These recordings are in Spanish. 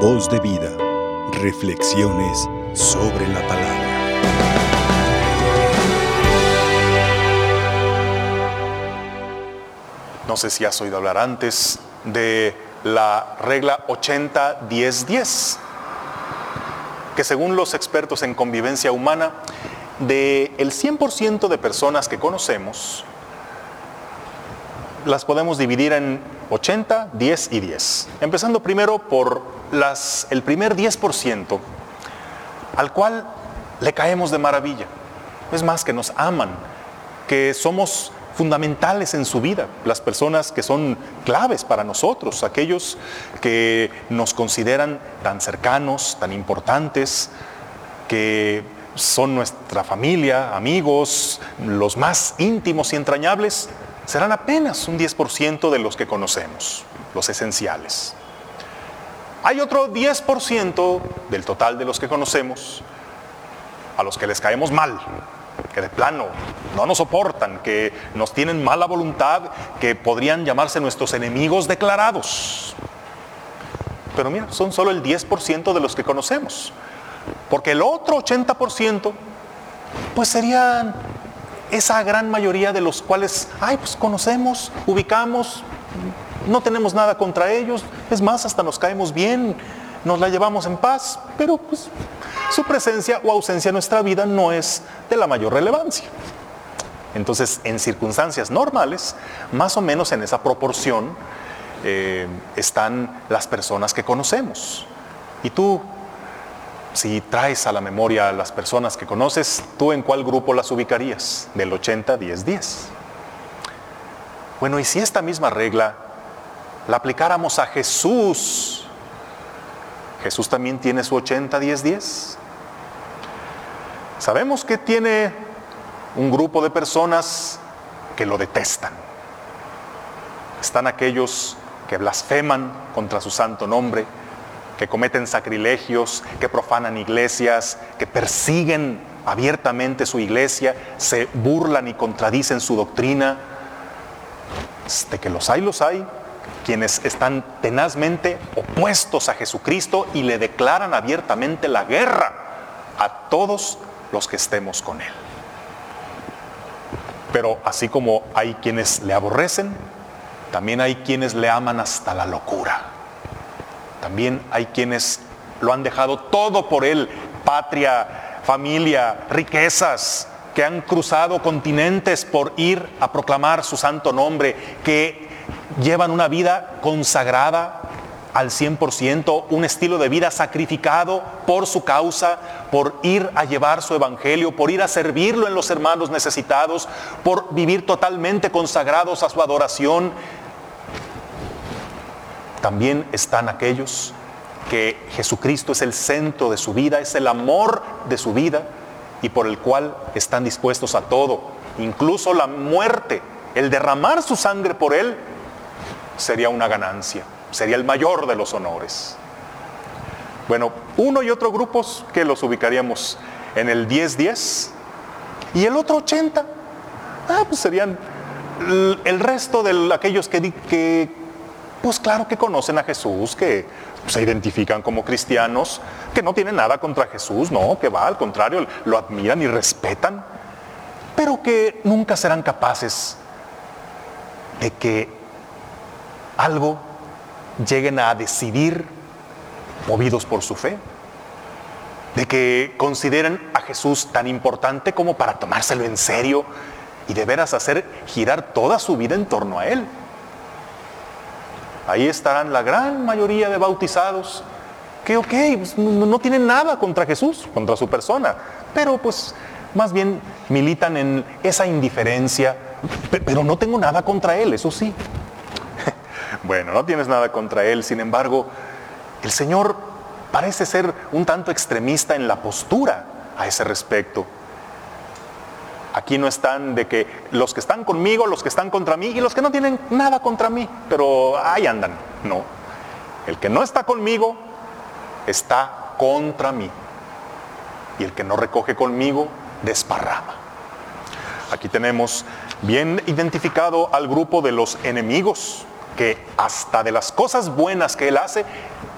Voz de vida. Reflexiones sobre la palabra. No sé si has oído hablar antes de la regla 80-10-10, que según los expertos en convivencia humana, de el 100% de personas que conocemos, las podemos dividir en 80, 10 y 10. Empezando primero por las, el primer 10%, al cual le caemos de maravilla. Es más, que nos aman, que somos fundamentales en su vida, las personas que son claves para nosotros, aquellos que nos consideran tan cercanos, tan importantes, que son nuestra familia, amigos, los más íntimos y entrañables, serán apenas un 10% de los que conocemos, los esenciales. Hay otro 10% del total de los que conocemos a los que les caemos mal, que de plano no nos soportan, que nos tienen mala voluntad, que podrían llamarse nuestros enemigos declarados. Pero mira, son solo el 10% de los que conocemos. Porque el otro 80% pues serían esa gran mayoría de los cuales, ay, pues conocemos, ubicamos, no tenemos nada contra ellos, es más, hasta nos caemos bien, nos la llevamos en paz, pero pues su presencia o ausencia en nuestra vida no es de la mayor relevancia. Entonces, en circunstancias normales, más o menos en esa proporción, eh, están las personas que conocemos. Y tú, si traes a la memoria a las personas que conoces, ¿tú en cuál grupo las ubicarías? Del 80, 10, 10. Bueno, y si esta misma regla la aplicáramos a Jesús, Jesús también tiene su 80, 10, 10. Sabemos que tiene un grupo de personas que lo detestan. Están aquellos que blasfeman contra su santo nombre, que cometen sacrilegios, que profanan iglesias, que persiguen abiertamente su iglesia, se burlan y contradicen su doctrina. De que los hay, los hay, quienes están tenazmente opuestos a Jesucristo y le declaran abiertamente la guerra a todos los que estemos con Él. Pero así como hay quienes le aborrecen, también hay quienes le aman hasta la locura. También hay quienes lo han dejado todo por Él, patria, familia, riquezas, que han cruzado continentes por ir a proclamar su santo nombre, que llevan una vida consagrada al 100%, un estilo de vida sacrificado por su causa, por ir a llevar su evangelio, por ir a servirlo en los hermanos necesitados, por vivir totalmente consagrados a su adoración. También están aquellos que Jesucristo es el centro de su vida, es el amor de su vida y por el cual están dispuestos a todo, incluso la muerte, el derramar su sangre por él, sería una ganancia, sería el mayor de los honores. Bueno, uno y otro grupos que los ubicaríamos en el 10-10 y el otro 80, ah, pues serían el resto de aquellos que, que, pues claro que conocen a Jesús, que se identifican como cristianos, que no tienen nada contra Jesús, no, que va, al contrario, lo admiran y respetan, pero que nunca serán capaces de que algo lleguen a decidir movidos por su fe, de que consideren a Jesús tan importante como para tomárselo en serio y de veras hacer girar toda su vida en torno a Él. Ahí estarán la gran mayoría de bautizados que, ok, pues, no, no tienen nada contra Jesús, contra su persona, pero pues más bien militan en esa indiferencia, pero no tengo nada contra Él, eso sí. Bueno, no tienes nada contra Él, sin embargo, el Señor parece ser un tanto extremista en la postura a ese respecto. Aquí no están de que los que están conmigo, los que están contra mí y los que no tienen nada contra mí, pero ahí andan. No. El que no está conmigo está contra mí. Y el que no recoge conmigo desparrama. Aquí tenemos bien identificado al grupo de los enemigos, que hasta de las cosas buenas que Él hace,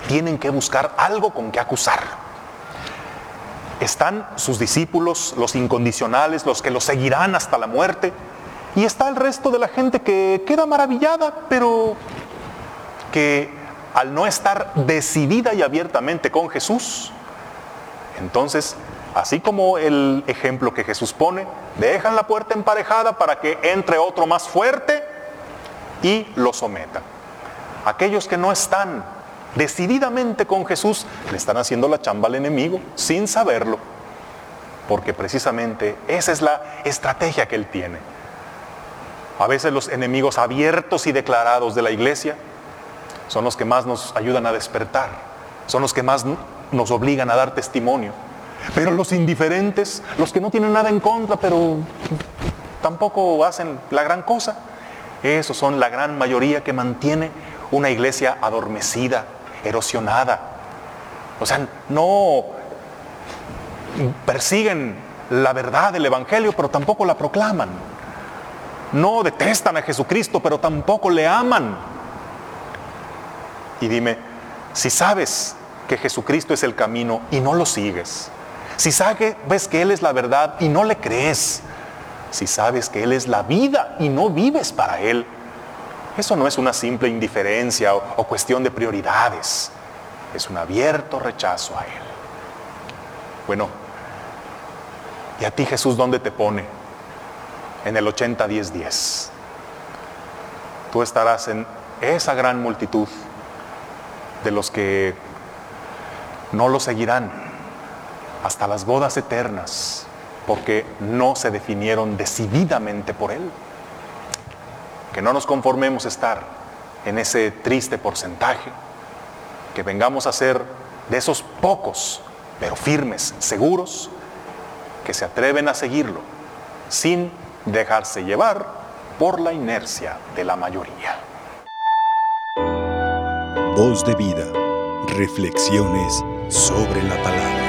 tienen que buscar algo con que acusarlo. Están sus discípulos, los incondicionales, los que lo seguirán hasta la muerte, y está el resto de la gente que queda maravillada, pero que al no estar decidida y abiertamente con Jesús, entonces, así como el ejemplo que Jesús pone, dejan la puerta emparejada para que entre otro más fuerte y lo someta. Aquellos que no están decididamente con Jesús le están haciendo la chamba al enemigo sin saberlo, porque precisamente esa es la estrategia que él tiene. A veces los enemigos abiertos y declarados de la iglesia son los que más nos ayudan a despertar, son los que más nos obligan a dar testimonio. Pero los indiferentes, los que no tienen nada en contra, pero tampoco hacen la gran cosa, esos son la gran mayoría que mantiene una iglesia adormecida, erosionada. O sea, no persiguen la verdad del Evangelio, pero tampoco la proclaman. No detestan a Jesucristo, pero tampoco le aman. Y dime, si sabes que Jesucristo es el camino y no lo sigues, si sabes ves que Él es la verdad y no le crees, si sabes que Él es la vida y no vives para Él, eso no es una simple indiferencia o, cuestión de prioridades, es un abierto rechazo a Él. Bueno, ¿y a ti Jesús dónde te pone? En el 80-10-10. Tú estarás en esa gran multitud de los que no lo seguirán hasta las bodas eternas, porque no se definieron decididamente por Él. Que no nos conformemos a estar en ese triste porcentaje, que vengamos a ser de esos pocos, pero firmes, seguros, que se atreven a seguirlo, sin dejarse llevar por la inercia de la mayoría. Voz de vida, reflexiones sobre la palabra.